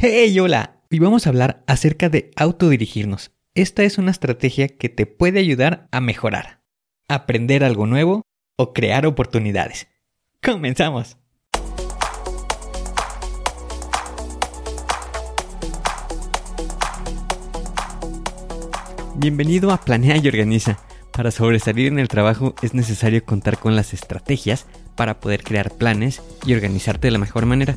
Hey, hola. Hoy vamos a hablar acerca de autodirigirnos. Esta es una estrategia que te puede ayudar a mejorar, aprender algo nuevo o crear oportunidades. Comenzamos. Bienvenido a Planea y Organiza. Para sobresalir en el trabajo es necesario contar con las estrategias para poder crear planes y organizarte de la mejor manera.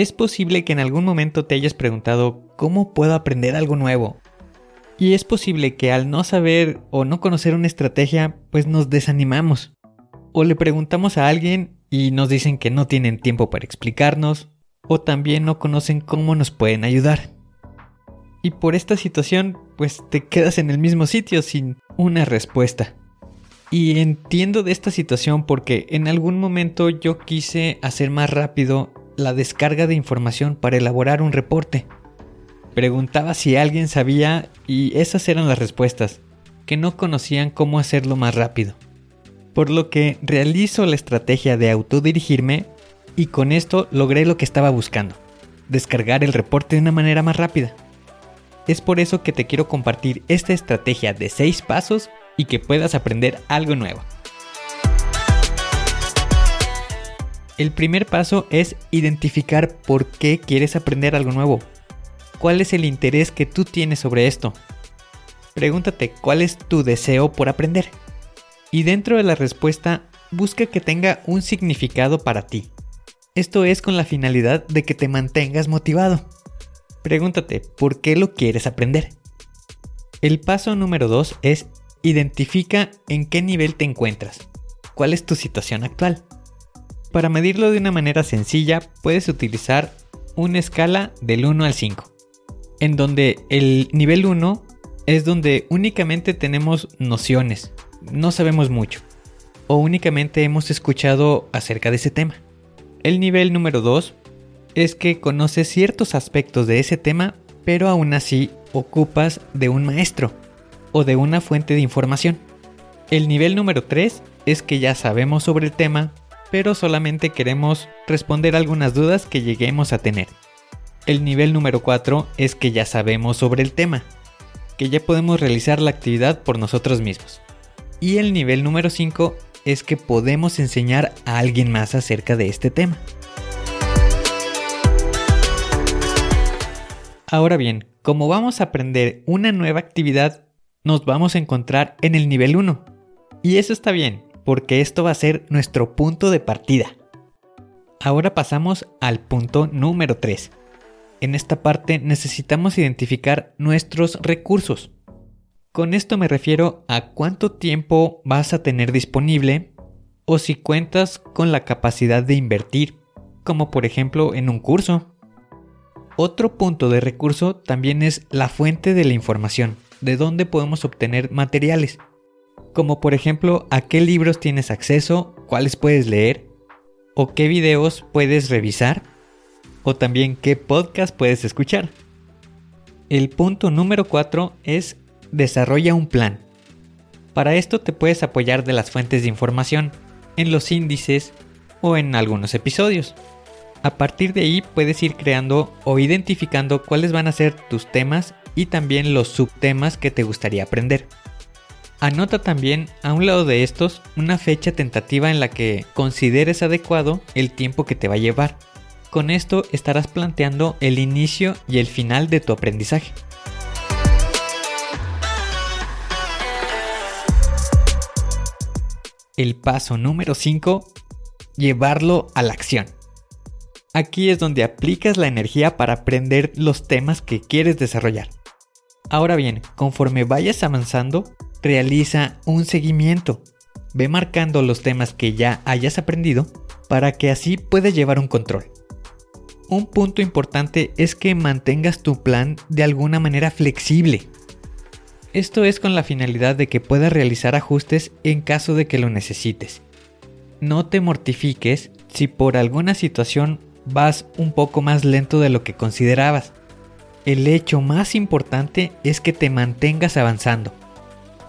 Es posible que en algún momento te hayas preguntado ¿cómo puedo aprender algo nuevo? Y es posible que al no saber o no conocer una estrategia, pues nos desanimamos. O le preguntamos a alguien y nos dicen que no tienen tiempo para explicarnos, o también no conocen cómo nos pueden ayudar. Y por esta situación, pues te quedas en el mismo sitio sin una respuesta. Y entiendo de esta situación porque en algún momento yo quise hacer más rápido la descarga de información para elaborar un reporte. Preguntaba si alguien sabía y esas eran las respuestas, que no conocían cómo hacerlo más rápido. Por lo que realizo la estrategia de autodirigirme y con esto logré lo que estaba buscando, descargar el reporte de una manera más rápida. Es por eso que te quiero compartir esta estrategia de 6 pasos y que puedas aprender algo nuevo. El primer paso es identificar por qué quieres aprender algo nuevo. ¿Cuál es el interés que tú tienes sobre esto? Pregúntate cuál es tu deseo por aprender. Y dentro de la respuesta, busca que tenga un significado para ti. Esto es con la finalidad de que te mantengas motivado. Pregúntate por qué lo quieres aprender. El paso número 2 es identifica en qué nivel te encuentras. ¿Cuál es tu situación actual? Para medirlo de una manera sencilla, puedes utilizar una escala del 1 al 5, en donde el nivel 1 es donde únicamente tenemos nociones, no sabemos mucho, o únicamente hemos escuchado acerca de ese tema. El nivel número 2 es que conoces ciertos aspectos de ese tema, pero aún así ocupas de un maestro o de una fuente de información. El nivel número 3 es que ya sabemos sobre el tema, pero solamente queremos responder algunas dudas que lleguemos a tener. El nivel número 4 es que ya sabemos sobre el tema, que ya podemos realizar la actividad por nosotros mismos. Y el nivel número 5 es que podemos enseñar a alguien más acerca de este tema. Ahora bien, como vamos a aprender una nueva actividad, nos vamos a encontrar en el nivel 1. Y eso está bien, porque esto va a ser nuestro punto de partida. Ahora pasamos al punto número 3. En esta parte necesitamos identificar nuestros recursos. Con esto me refiero a cuánto tiempo vas a tener disponible o si cuentas con la capacidad de invertir, como por ejemplo en un curso. Otro punto de recurso también es la fuente de la información, de dónde podemos obtener materiales como por ejemplo a qué libros tienes acceso, cuáles puedes leer, o qué videos puedes revisar, o también qué podcast puedes escuchar. El punto número 4 es desarrolla un plan. Para esto te puedes apoyar de las fuentes de información, en los índices o en algunos episodios. A partir de ahí puedes ir creando o identificando cuáles van a ser tus temas y también los subtemas que te gustaría aprender. Anota también a un lado de estos una fecha tentativa en la que consideres adecuado el tiempo que te va a llevar. Con esto estarás planteando el inicio y el final de tu aprendizaje. El paso número 5, llevarlo a la acción. Aquí es donde aplicas la energía para aprender los temas que quieres desarrollar. Ahora bien, conforme vayas avanzando, realiza un seguimiento. Ve marcando los temas que ya hayas aprendido para que así puedas llevar un control. Un punto importante es que mantengas tu plan de alguna manera flexible. Esto es con la finalidad de que puedas realizar ajustes en caso de que lo necesites. No te mortifiques si por alguna situación vas un poco más lento de lo que considerabas. El hecho más importante es que te mantengas avanzando,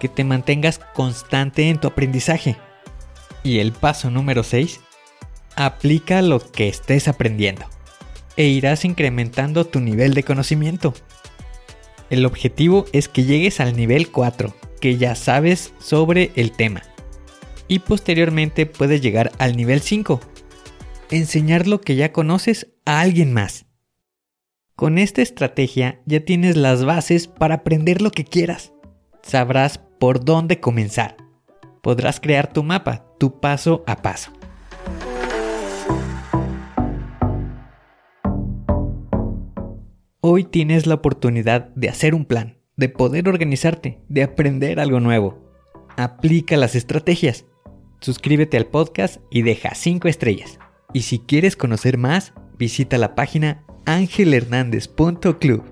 que te mantengas constante en tu aprendizaje. Y el paso número 6, aplica lo que estés aprendiendo e irás incrementando tu nivel de conocimiento. El objetivo es que llegues al nivel 4, que ya sabes sobre el tema. Y posteriormente puedes llegar al nivel 5, enseñar lo que ya conoces a alguien más. Con esta estrategia ya tienes las bases para aprender lo que quieras. Sabrás por dónde comenzar. Podrás crear tu mapa, tu paso a paso. Hoy tienes la oportunidad de hacer un plan, de poder organizarte, de aprender algo nuevo. Aplica las estrategias. Suscríbete al podcast y deja 5 estrellas. Y si quieres conocer más, visita la página angelhernandez.club.